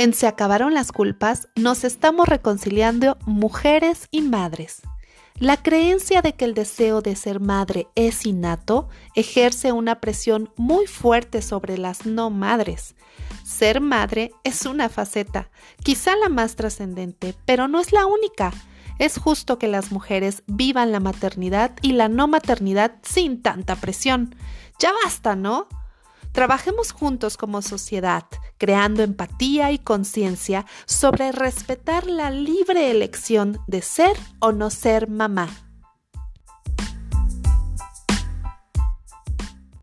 En Se acabaron las culpas nos estamos reconciliando mujeres y madres. La creencia de que el deseo de ser madre es innato ejerce una presión muy fuerte sobre las no madres. Ser madre es una faceta, quizá la más trascendente, pero no es la única. Es justo que las mujeres vivan la maternidad y la no maternidad sin tanta presión. Ya basta, ¿no? Trabajemos juntos como sociedad, creando empatía y conciencia sobre respetar la libre elección de ser o no ser mamá.